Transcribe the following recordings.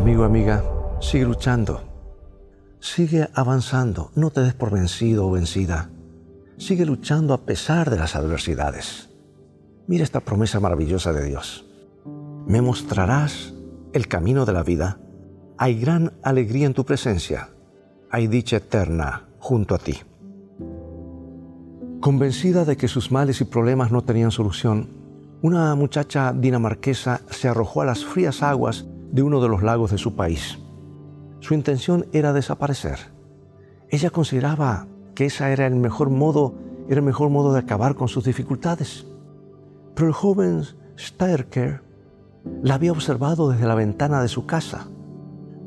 amigo, amiga, sigue luchando. Sigue avanzando, no te des por vencido o vencida. Sigue luchando a pesar de las adversidades. Mira esta promesa maravillosa de Dios. Me mostrarás el camino de la vida. Hay gran alegría en tu presencia. Hay dicha eterna junto a ti. Convencida de que sus males y problemas no tenían solución, una muchacha dinamarquesa se arrojó a las frías aguas de uno de los lagos de su país. Su intención era desaparecer. Ella consideraba que ese era el mejor modo, el mejor modo de acabar con sus dificultades. Pero el joven Styrker la había observado desde la ventana de su casa.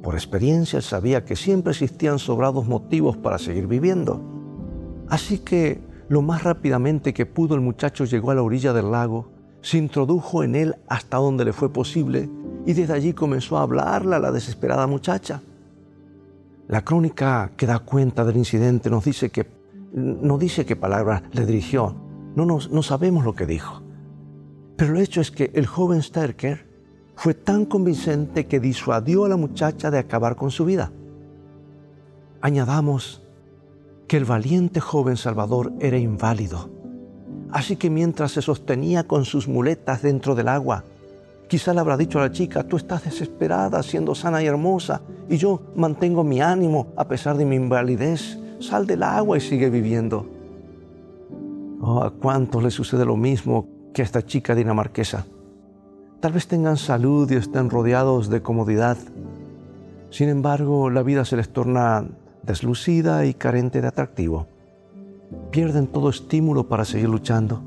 Por experiencia sabía que siempre existían sobrados motivos para seguir viviendo. Así que lo más rápidamente que pudo el muchacho llegó a la orilla del lago, se introdujo en él hasta donde le fue posible y desde allí comenzó a hablarle a la desesperada muchacha. La crónica que da cuenta del incidente nos dice que no dice qué palabras le dirigió, no, no sabemos lo que dijo. Pero el hecho es que el joven Sterker fue tan convincente que disuadió a la muchacha de acabar con su vida. Añadamos que el valiente joven Salvador era inválido. Así que mientras se sostenía con sus muletas dentro del agua, quizá le habrá dicho a la chica, tú estás desesperada siendo sana y hermosa, y yo mantengo mi ánimo a pesar de mi invalidez. Sal del agua y sigue viviendo. Oh, ¿a cuántos le sucede lo mismo que a esta chica dinamarquesa? Tal vez tengan salud y estén rodeados de comodidad. Sin embargo, la vida se les torna deslucida y carente de atractivo. Pierden todo estímulo para seguir luchando.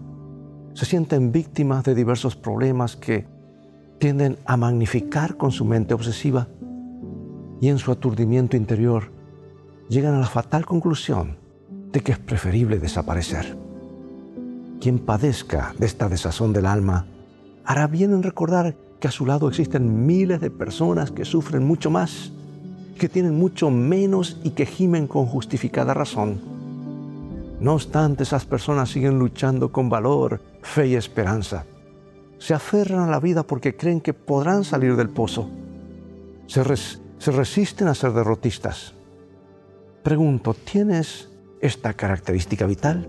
Se sienten víctimas de diversos problemas que tienden a magnificar con su mente obsesiva y en su aturdimiento interior llegan a la fatal conclusión de que es preferible desaparecer. Quien padezca de esta desazón del alma hará bien en recordar que a su lado existen miles de personas que sufren mucho más, que tienen mucho menos y que gimen con justificada razón. No obstante, esas personas siguen luchando con valor, fe y esperanza. Se aferran a la vida porque creen que podrán salir del pozo. Se, resisten a ser derrotistas. Pregunto, ¿tienes esta característica vital?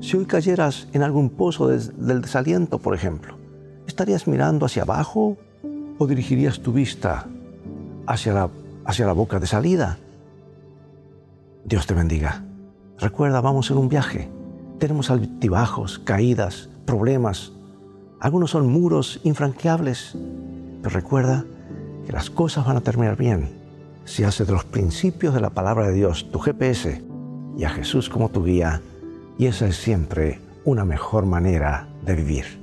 Si hoy cayeras en algún pozo del desaliento, por ejemplo, ¿estarías mirando hacia abajo o dirigirías tu vista hacia la, hacia la boca de salida? Dios te bendiga. Recuerda, vamos en un viaje. Tenemos altibajos, caídas, problemas. Algunos son muros infranqueables. Pero recuerda que las cosas van a terminar bien si haces de los principios de la palabra de Dios tu GPS y a Jesús como tu guía y esa es siempre una mejor manera de vivir.